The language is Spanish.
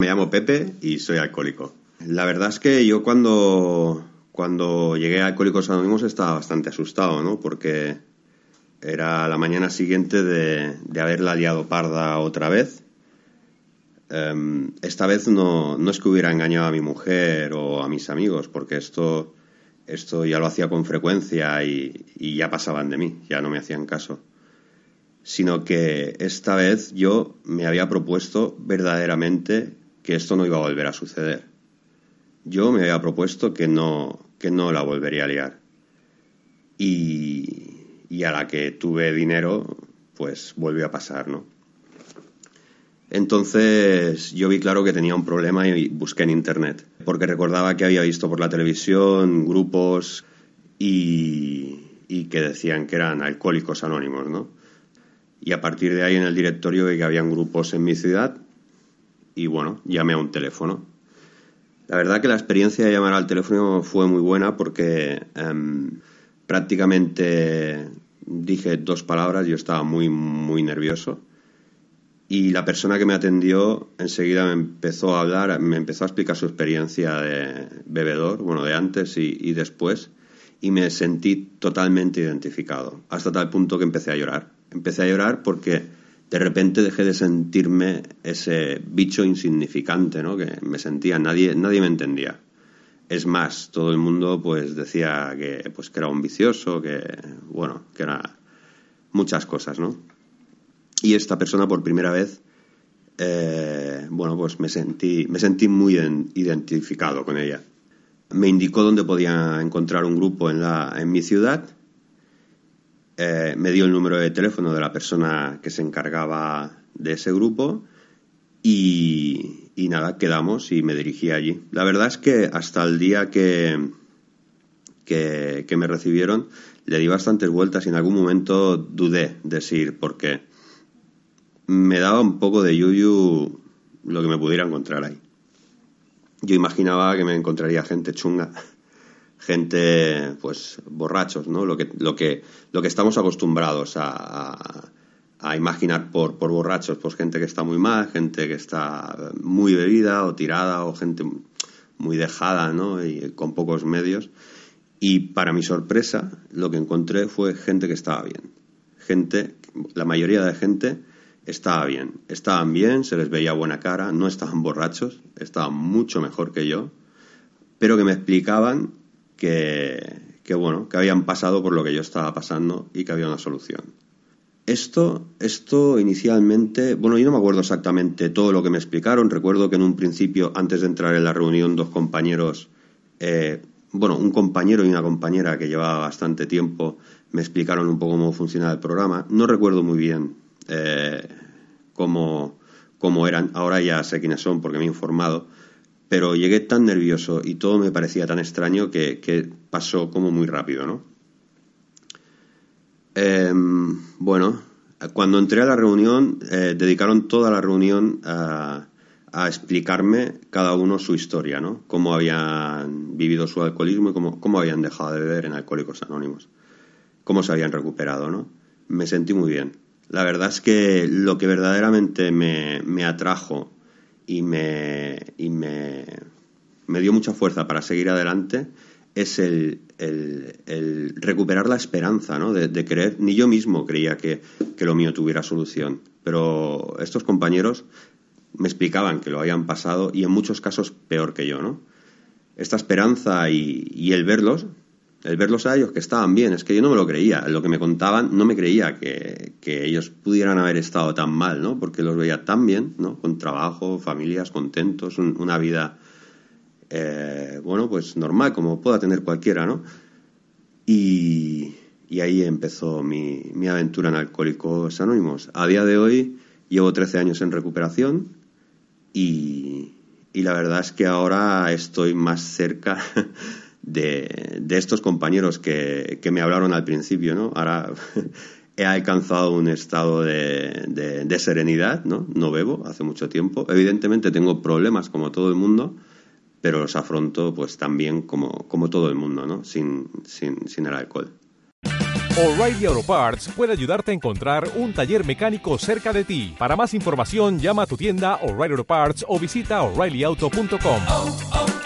Me llamo Pepe y soy alcohólico. La verdad es que yo cuando, cuando llegué a Alcohólicos Anónimos estaba bastante asustado, ¿no? Porque era la mañana siguiente de, de haberla liado parda otra vez. Em, esta vez no, no es que hubiera engañado a mi mujer o a mis amigos, porque esto, esto ya lo hacía con frecuencia y, y ya pasaban de mí, ya no me hacían caso sino que esta vez yo me había propuesto verdaderamente que esto no iba a volver a suceder. Yo me había propuesto que no, que no la volvería a liar. Y, y a la que tuve dinero, pues volvió a pasar, ¿no? Entonces yo vi claro que tenía un problema y busqué en internet, porque recordaba que había visto por la televisión grupos y, y que decían que eran alcohólicos anónimos, ¿no? Y a partir de ahí en el directorio vi que habían grupos en mi ciudad y bueno, llamé a un teléfono. La verdad que la experiencia de llamar al teléfono fue muy buena porque em, prácticamente dije dos palabras, yo estaba muy, muy nervioso. Y la persona que me atendió enseguida me empezó a hablar, me empezó a explicar su experiencia de bebedor, bueno, de antes y, y después, y me sentí totalmente identificado, hasta tal punto que empecé a llorar. Empecé a llorar porque de repente dejé de sentirme ese bicho insignificante, ¿no? Que me sentía, nadie, nadie me entendía. Es más, todo el mundo pues decía que, pues, que era un vicioso, que, bueno, que era muchas cosas, ¿no? Y esta persona por primera vez, eh, bueno, pues me sentí, me sentí muy identificado con ella. Me indicó dónde podía encontrar un grupo en, la, en mi ciudad eh, me dio el número de teléfono de la persona que se encargaba de ese grupo y, nada, quedamos y me dirigí allí. La verdad es que hasta el día que, que, me recibieron le di bastantes vueltas y en algún momento dudé de decir porque me daba un poco de yuyu lo que me pudiera encontrar ahí. Yo imaginaba que me encontraría gente chunga gente, pues, borrachos, ¿no? Lo que, lo que, lo que estamos acostumbrados a, a, imaginar por, por borrachos, pues gente que está muy mal, gente que está muy bebida o tirada o gente muy dejada, ¿no? Y con pocos medios. Y para mi sorpresa, lo que encontré fue gente que estaba bien. Gente, la mayoría de gente estaba bien. Estaban bien, se les veía buena cara, no estaban borrachos, estaban mucho mejor que yo, pero que me explicaban que, bueno, que habían pasado por lo que yo estaba pasando y que había una solución. Esto, esto inicialmente, bueno, yo no me acuerdo exactamente todo lo que me explicaron. Recuerdo que en un principio, antes de entrar en la reunión, dos compañeros, eh, bueno, un compañero y una compañera que llevaba bastante tiempo, me explicaron un poco cómo funcionaba el programa. No recuerdo muy bien eh, cómo, cómo eran. Ahora ya sé quiénes son porque me he informado pero llegué tan nervioso y todo me parecía tan extraño que, pasó como muy rápido, ¿no? Em, bueno, cuando entré a la reunión, eh, dedicaron toda la reunión a, explicarme cada uno su historia, ¿no? Cómo habían vivido su alcoholismo y cómo, habían dejado de beber en Alcohólicos Anónimos. Cómo se habían recuperado, ¿no? Me sentí muy bien. La verdad es que lo que verdaderamente me, me atrajo y me, y me, me dio mucha fuerza para seguir adelante es el, el, recuperar la esperanza, ¿no? De, creer, ni yo mismo creía que, que, lo mío tuviera solución, pero estos compañeros me explicaban que lo habían pasado y en muchos casos peor que yo, ¿no? Esta esperanza y, y el verlos el verlos a ellos que estaban bien, es que yo no me lo creía, lo que me contaban no me creía que, ellos pudieran haber estado tan mal, ¿no? Porque los veía tan bien, ¿no? Con trabajo, familias, contentos, una vida, eh, bueno, pues normal, como pueda tener cualquiera, ¿no? Y, ahí empezó mi, mi aventura en Alcohólicos Anónimos. A día de hoy llevo 13 años en recuperación y, y la verdad es que ahora estoy más cerca de, estos compañeros que, me hablaron al principio, ¿no? Ahora he alcanzado un estado de, de, serenidad, ¿no? No bebo hace mucho tiempo. Evidentemente tengo problemas como todo el mundo, pero los afronto pues también como, como todo el mundo, ¿no? Sin, sin, sin el alcohol. O'Reilly Auto Parts puede ayudarte a encontrar un taller mecánico cerca de ti. Para más información, llama a tu tienda O'Reilly Auto Parts o visita oreillyauto.com.